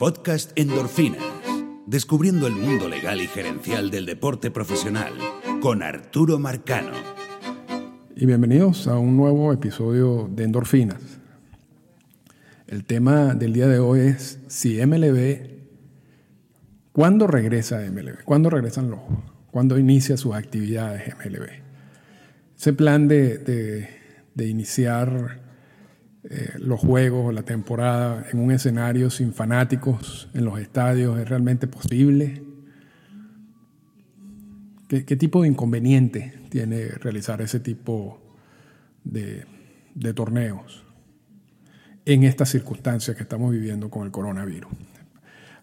Podcast Endorfinas. Descubriendo el mundo legal y gerencial del deporte profesional con Arturo Marcano. Y bienvenidos a un nuevo episodio de Endorfinas. El tema del día de hoy es si MLB, ¿cuándo regresa MLB? ¿Cuándo regresan los? ¿Cuándo inicia sus actividades MLB? Ese plan de, de, de iniciar eh, los juegos, la temporada en un escenario sin fanáticos en los estadios es realmente posible? ¿Qué, tipo de inconveniente tiene realizar ese tipo de, torneos en estas circunstancias que estamos viviendo con el coronavirus?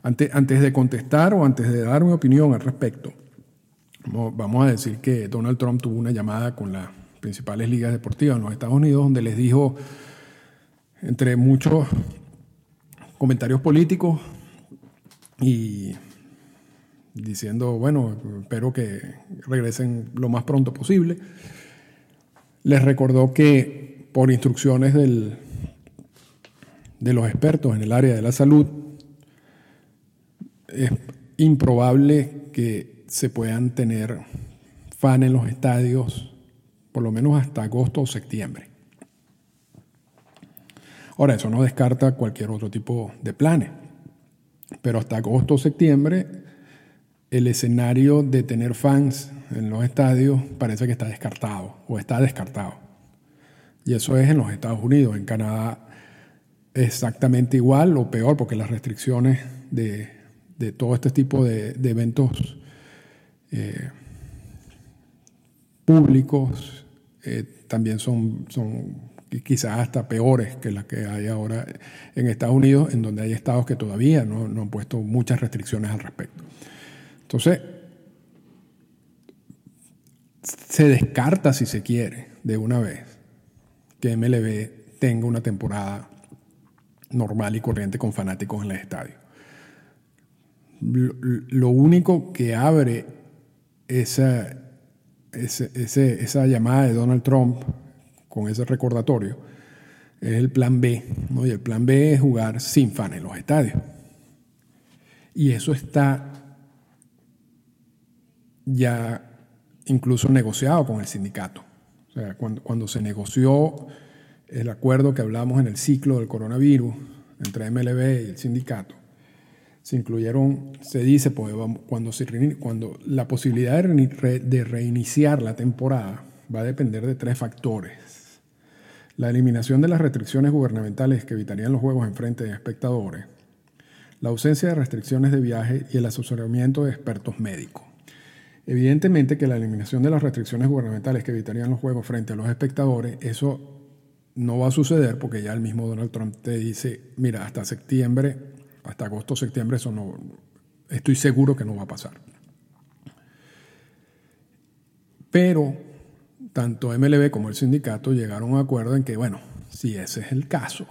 Antes, antes de contestar o antes de dar mi opinión al respecto, vamos a decir que Donald Trump tuvo una llamada con las principales ligas deportivas en los Estados Unidos donde les dijo entre muchos comentarios políticos y diciendo, bueno, espero que regresen lo más pronto posible. Les recordó que por instrucciones del, de los expertos en el área de la salud, es improbable que se puedan tener fan en los estadios por lo menos hasta agosto o septiembre. Ahora, eso no descarta cualquier otro tipo de planes, pero hasta agosto o septiembre el escenario de tener fans en los estadios parece que está descartado o está descartado. Y eso es en los Estados Unidos. En Canadá exactamente igual o peor porque las restricciones de, todo este tipo de, eventos eh, públicos eh, también son, son quizás hasta peores que las que hay ahora en Estados Unidos, en donde hay estados que todavía no, han puesto muchas restricciones al respecto. Entonces, se descarta, si se quiere, de una vez, que MLB tenga una temporada normal y corriente con fanáticos en el estadio. Lo, único que abre esa, esa llamada de Donald Trump con ese recordatorio, es el plan B. ¿no? Y el plan B es jugar sin fan en los estadios. Y eso está ya incluso negociado con el sindicato. O sea, cuando, cuando se negoció el acuerdo que hablamos en el ciclo del coronavirus entre MLB y el sindicato, se incluyeron, se dice, pues, cuando, se, cuando la posibilidad de reiniciar la temporada va a depender de tres factores la eliminación de las restricciones gubernamentales que evitarían los juegos en frente de espectadores, la ausencia de restricciones de viaje y el asesoramiento de expertos médicos. Evidentemente que la eliminación de las restricciones gubernamentales que evitarían los juegos frente a los espectadores, eso no va a suceder porque ya el mismo Donald Trump te dice, mira, hasta septiembre, hasta agosto, septiembre, eso no, estoy seguro que no va a pasar. Pero tanto MLB como el sindicato llegaron a un acuerdo en que, bueno, si ese es el caso,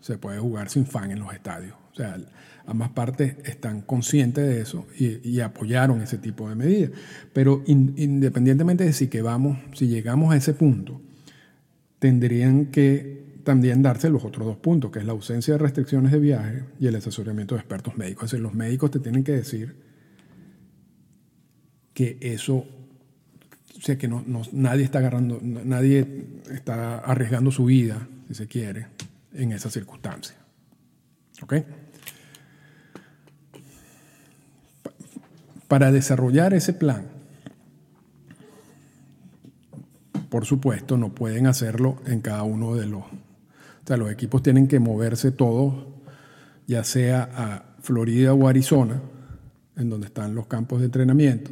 se puede jugar sin fan en los estadios. O sea, ambas partes están conscientes de eso y, apoyaron ese tipo de medidas. Pero independientemente de si vamos, si llegamos a ese punto, tendrían que también darse los otros dos puntos, que es la ausencia de restricciones de viaje y el asesoramiento de expertos médicos. Es decir, los médicos te tienen que decir que eso sea que no, nadie está agarrando, nadie está arriesgando su vida, si se quiere, en esa circunstancia. ¿Ok? Para desarrollar ese plan, por supuesto, no pueden hacerlo en cada uno de los... O sea, los equipos tienen que moverse todos, ya sea a Florida o Arizona, en donde están los campos de entrenamiento,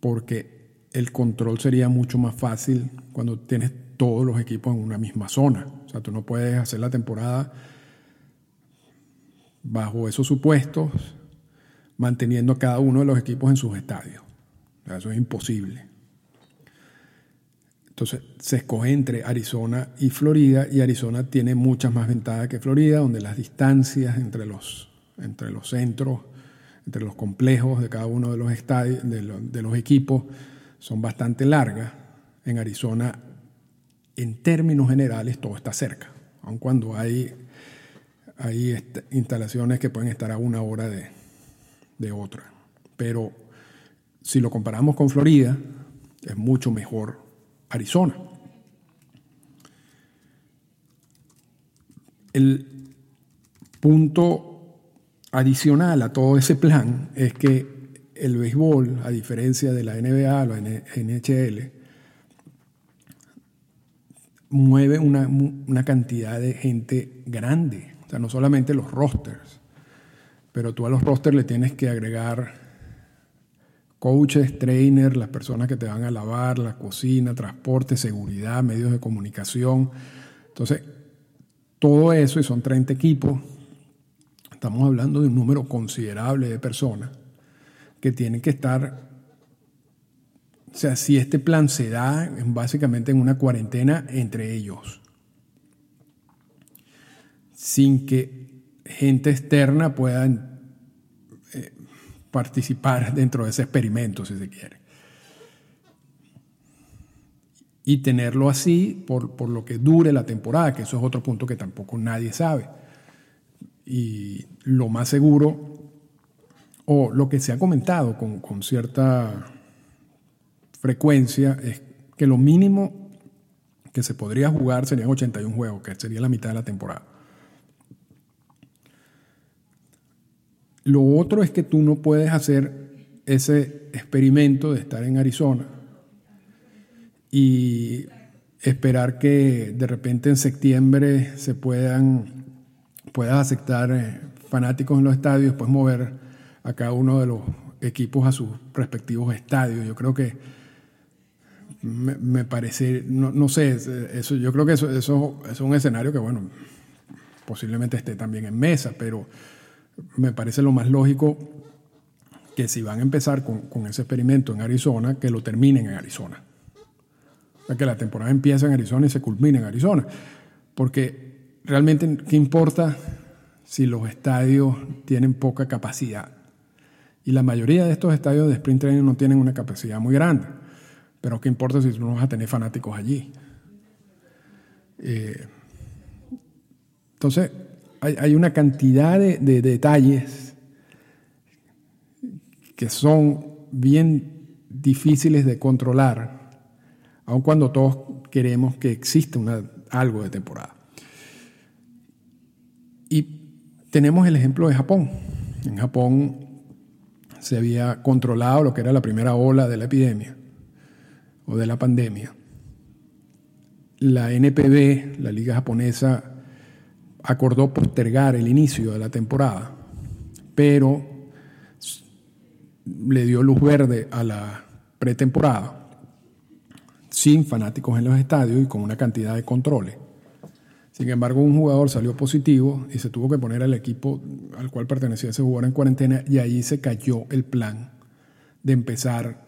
porque el control sería mucho más fácil cuando tienes todos los equipos en una misma zona. O sea, tú no puedes hacer la temporada bajo esos supuestos, manteniendo a cada uno de los equipos en sus estadios. eso es imposible. Entonces se escoge entre Arizona y Florida y Arizona tiene muchas más ventajas que Florida, donde las distancias entre los, entre los centros entre los complejos de cada uno de los, estadios, de, los equipos son bastante largas. En Arizona, en términos generales, todo está cerca, aun cuando hay hay instalaciones que pueden estar a una hora de, de otra. Pero si lo comparamos con Florida, es mucho mejor Arizona. El punto adicional a todo ese plan es que el béisbol, a diferencia de la NBA o la NHL, mueve una, cantidad de gente grande. O sea, no solamente los rosters, pero tú a los rosters le tienes que agregar coaches, trainers, las personas que te van a lavar, la cocina, transporte, seguridad, medios de comunicación. Entonces, todo eso, y son 30 equipos, estamos hablando de un número considerable de personas que tienen que estar, o sea, si este plan se da básicamente en una cuarentena entre ellos, sin que gente externa pueda eh, participar dentro de ese experimento, si se quiere. Y tenerlo así por, por lo que dure la temporada, que eso es otro punto que tampoco nadie sabe. Y lo más seguro o lo que se ha comentado con, cierta frecuencia es que lo mínimo que se podría jugar serían 81 juegos, que sería la mitad de la temporada. Lo otro es que tú no puedes hacer ese experimento de estar en Arizona y esperar que de repente en septiembre se puedan puedas aceptar eh, fanáticos en los estadios, después mover a cada uno de los equipos a sus respectivos estadios. Yo creo que me, parece, no, sé, eso, yo creo que eso, es un escenario que, bueno, posiblemente esté también en mesa, pero me parece lo más lógico que si van a empezar con, ese experimento en Arizona, que lo terminen en Arizona. que la temporada empiece en Arizona y se culmine en Arizona. Porque realmente, ¿qué importa si los estadios tienen poca capacidad? Y la mayoría de estos estadios de sprint training no tienen una capacidad muy grande. Pero ¿qué importa si no vas a tener fanáticos allí? Eh, entonces, hay, una cantidad de, detalles que son bien difíciles de controlar, aun cuando todos queremos que exista algo de temporada. Y tenemos el ejemplo de Japón. En Japón se había controlado lo que era la primera ola de la epidemia o de la pandemia. La NPB, la liga japonesa, acordó postergar el inicio de la temporada, pero le dio luz verde a la pretemporada sin fanáticos en los estadios y con una cantidad de controles. Sin embargo, un jugador salió positivo y se tuvo que poner al equipo al cual pertenecía ese jugador en cuarentena y ahí se cayó el plan de empezar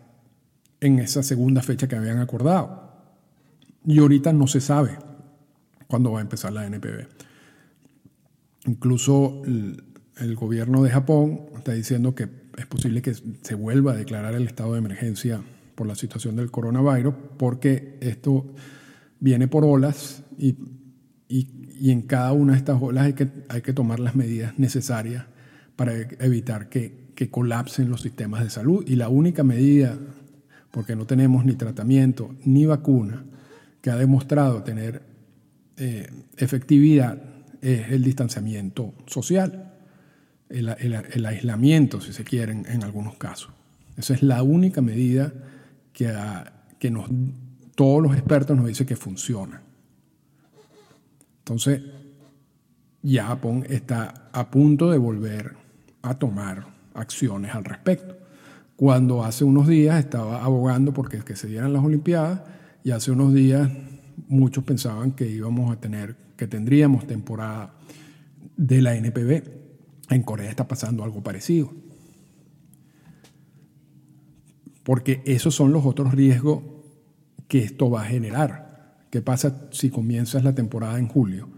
en esa segunda fecha que habían acordado. Y ahorita no se sabe cuándo va a empezar la NPB. Incluso el, gobierno de Japón está diciendo que es posible que se vuelva a declarar el estado de emergencia por la situación del coronavirus, porque esto viene por olas y y, en cada una de estas olas hay que, hay que tomar las medidas necesarias para evitar que, colapsen los sistemas de salud. Y la única medida, porque no tenemos ni tratamiento ni vacuna, que ha demostrado tener eh, efectividad es el distanciamiento social, el, aislamiento, si se quiere, en, algunos casos. Esa es la única medida que, que nos, todos los expertos nos dicen que funciona. Entonces, ya Japón está a punto de volver a tomar acciones al respecto. Cuando hace unos días estaba abogando porque que se dieran las Olimpiadas y hace unos días muchos pensaban que íbamos a tener, que tendríamos temporada de la NPB. En Corea está pasando algo parecido. Porque esos son los otros riesgos que esto va a generar. ¿Qué pasa si comienzas la temporada en julio,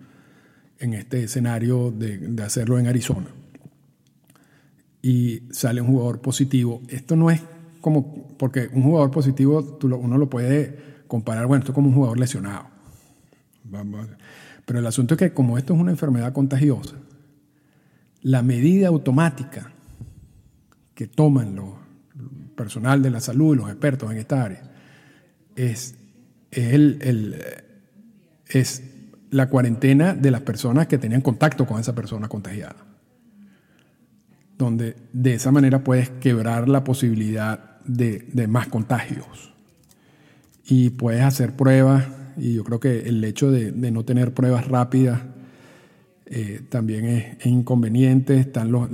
en este escenario de, hacerlo en Arizona? Y sale un jugador positivo. Esto no es como, porque un jugador positivo uno lo puede comparar, bueno, esto es como un jugador lesionado. Pero el asunto es que como esto es una enfermedad contagiosa, la medida automática que toman los personal de la salud y los expertos en esta área es, el, es la cuarentena de las personas que tenían contacto con esa persona contagiada. Donde de esa manera puedes quebrar la posibilidad de, de más contagios. Y puedes hacer pruebas, y yo creo que el hecho de, de no tener pruebas rápidas eh, también es, inconveniente. Están los,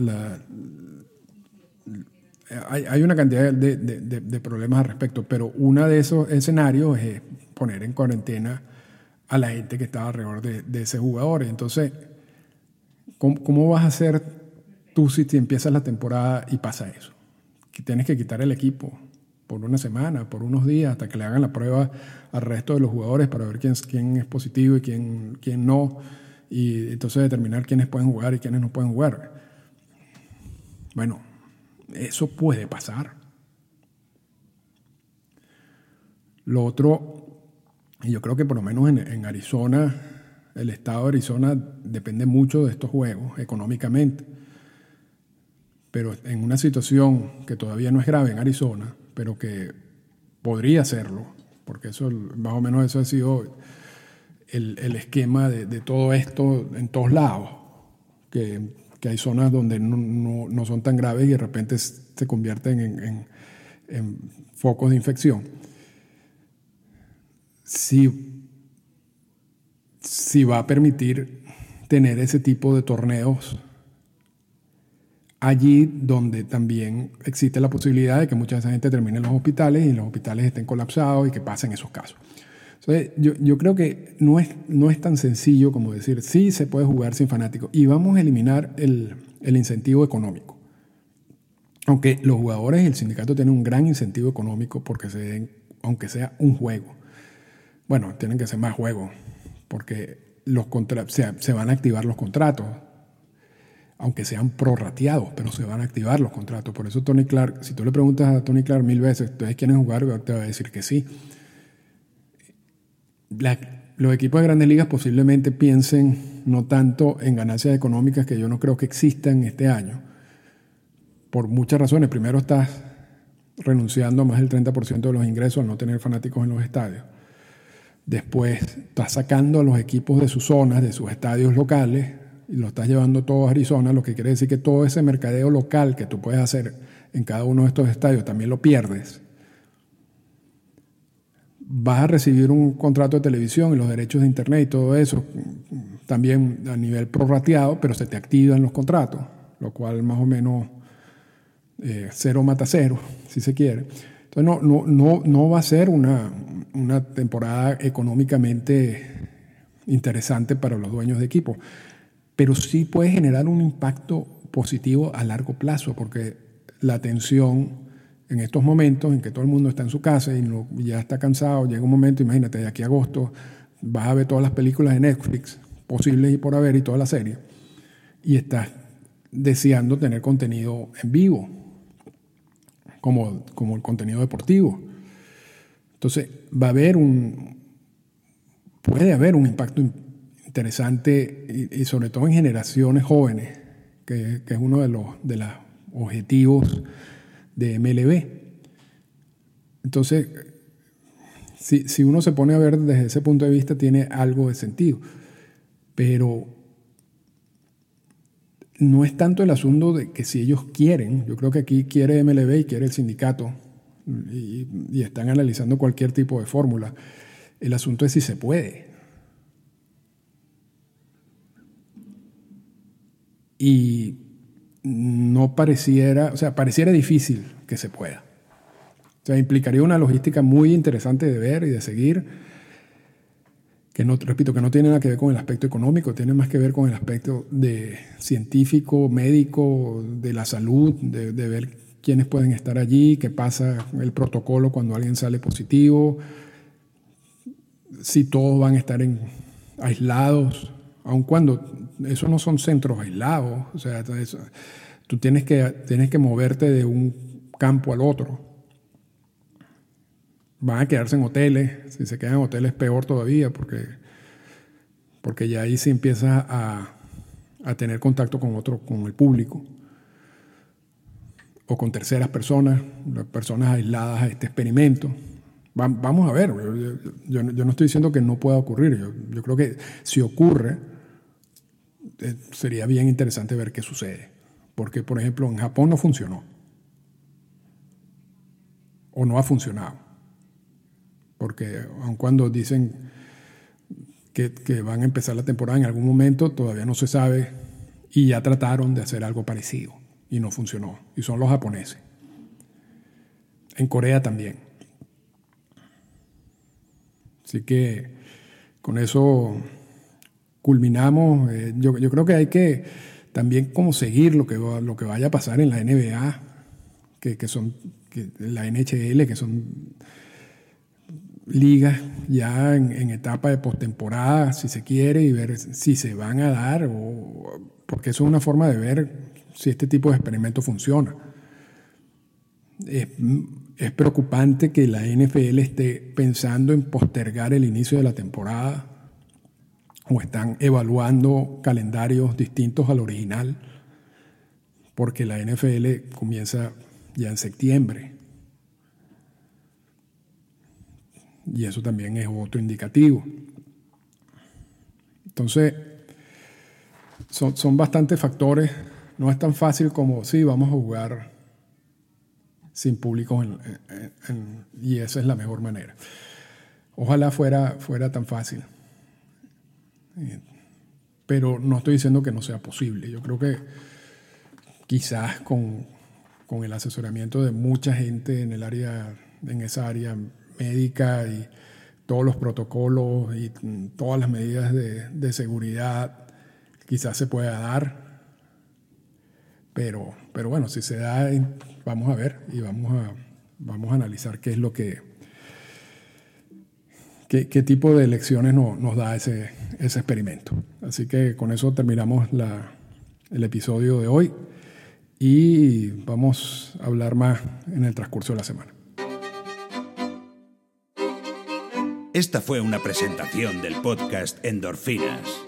hay, hay, una cantidad de, de, problemas al respecto, pero uno de esos escenarios es poner en cuarentena a la gente que estaba alrededor de, ese jugador. Entonces, ¿cómo, ¿cómo, vas a hacer tú si te empiezas la temporada y pasa eso? Que tienes que quitar el equipo por una semana, por unos días, hasta que le hagan la prueba al resto de los jugadores para ver quién, quién es positivo y quién, quién no, y entonces determinar quiénes pueden jugar y quiénes no pueden jugar. Bueno, eso puede pasar. Lo otro, y yo creo que por lo menos en, Arizona, el estado de Arizona depende mucho de estos juegos económicamente. Pero en una situación que todavía no es grave en Arizona, pero que podría serlo, porque eso más o menos eso ha sido el, el esquema de, de, todo esto en todos lados, que que hay zonas donde no, no, no, son tan graves y de repente se convierten en, en, en focos de infección. Si, va a permitir tener ese tipo de torneos allí donde también existe la posibilidad de que mucha gente termine en los hospitales y los hospitales estén colapsados y que pasen esos casos. Entonces, yo, creo que no es, no es tan sencillo como decir, sí se puede jugar sin fanáticos y vamos a eliminar el, el incentivo económico. Aunque los jugadores y el sindicato tienen un gran incentivo económico porque se den, aunque sea un juego. Bueno, tienen que ser más juegos porque los se, se van a activar los contratos, aunque sean prorrateados, pero se van a activar los contratos. Por eso Tony Clark, si tú le preguntas a Tony Clark mil veces, ¿ustedes quieren jugar? Te va a decir que sí los equipos de grandes ligas posiblemente piensen no tanto en ganancias económicas que yo no creo que existan este año, por muchas razones. Primero estás renunciando a más del 30% de los ingresos al no tener fanáticos en los estadios. Después estás sacando a los equipos de sus zonas, de sus estadios locales, y lo estás llevando todo a Arizona, lo que quiere decir que todo ese mercadeo local que tú puedes hacer en cada uno de estos estadios también lo pierdes vas a recibir un contrato de televisión y los derechos de internet y todo eso, también a nivel prorrateado, pero se te activan los contratos, lo cual más o menos eh, cero mata cero, si se quiere. Entonces no, no, no, no va a ser una, una temporada económicamente interesante para los dueños de equipo, pero sí puede generar un impacto positivo a largo plazo, porque la atención en estos momentos en que todo el mundo está en su casa y ya está cansado, llega un momento, imagínate, de aquí a agosto vas a ver todas las películas de Netflix posibles y por haber y toda la serie, y estás deseando tener contenido en vivo, como, como el contenido deportivo. Entonces, va a haber un, puede haber un impacto interesante y, sobre todo en generaciones jóvenes, que, que es uno de los de los objetivos de MLB. Entonces, si, si, uno se pone a ver desde ese punto de vista, tiene algo de sentido. Pero no es tanto el asunto de que si ellos quieren, yo creo que aquí quiere MLB y quiere el sindicato, y, están analizando cualquier tipo de fórmula. El asunto es si se puede. Y no pareciera, o sea, pareciera difícil que se pueda. O sea, implicaría una logística muy interesante de ver y de seguir, que no, repito, que no tiene nada que ver con el aspecto económico, tiene más que ver con el aspecto de científico, médico, de la salud, de ver quiénes pueden estar allí, qué pasa el protocolo cuando alguien sale positivo, si todos van a estar en, aislados, aun cuando esos no son centros aislados, o sea, tú tienes que, tienes que moverte de un campo al otro. Van a quedarse en hoteles, si se quedan en hoteles peor todavía, porque, porque ya ahí se empieza a, a tener contacto con otro, con el público o con terceras personas, personas aisladas a este experimento. vamos a ver, yo, no estoy diciendo que no pueda ocurrir, yo, creo que si ocurre, eh, sería bien interesante ver qué sucede. Porque, por ejemplo, en Japón no funcionó. O no ha funcionado. Porque aun cuando dicen que, que van a empezar la temporada en algún momento, todavía no se sabe. Y ya trataron de hacer algo parecido y no funcionó. Y son los japoneses. En Corea también. Así que con eso culminamos. Eh, yo, creo que hay que también como seguir lo que, lo que vaya a pasar en la NBA, que, son la NHL, que son ligas ya en, etapa de postemporada, si se quiere, y ver si se van a dar, o, porque eso es una forma de ver si este tipo de experimento funciona. Es, preocupante que la NFL esté pensando en postergar el inicio de la temporada o están evaluando calendarios distintos al original, porque la NFL comienza ya en septiembre. Y eso también es otro indicativo. Entonces, son, son bastantes factores no es tan fácil como, sí, vamos a jugar sin público y esa es la mejor manera. Ojalá fuera, fuera tan fácil. Pero no estoy diciendo que no sea posible. Yo creo que quizás con, con el asesoramiento de mucha gente en el área, en esa área médica y todos los protocolos y todas las medidas de, de seguridad, quizás se pueda dar pero, pero bueno, si se da, vamos a ver y vamos a, vamos a analizar qué es lo que, qué, tipo de lecciones nos da ese, ese experimento. Así que con eso terminamos la, el episodio de hoy y vamos a hablar más en el transcurso de la semana. Esta fue una presentación del podcast Endorfinas.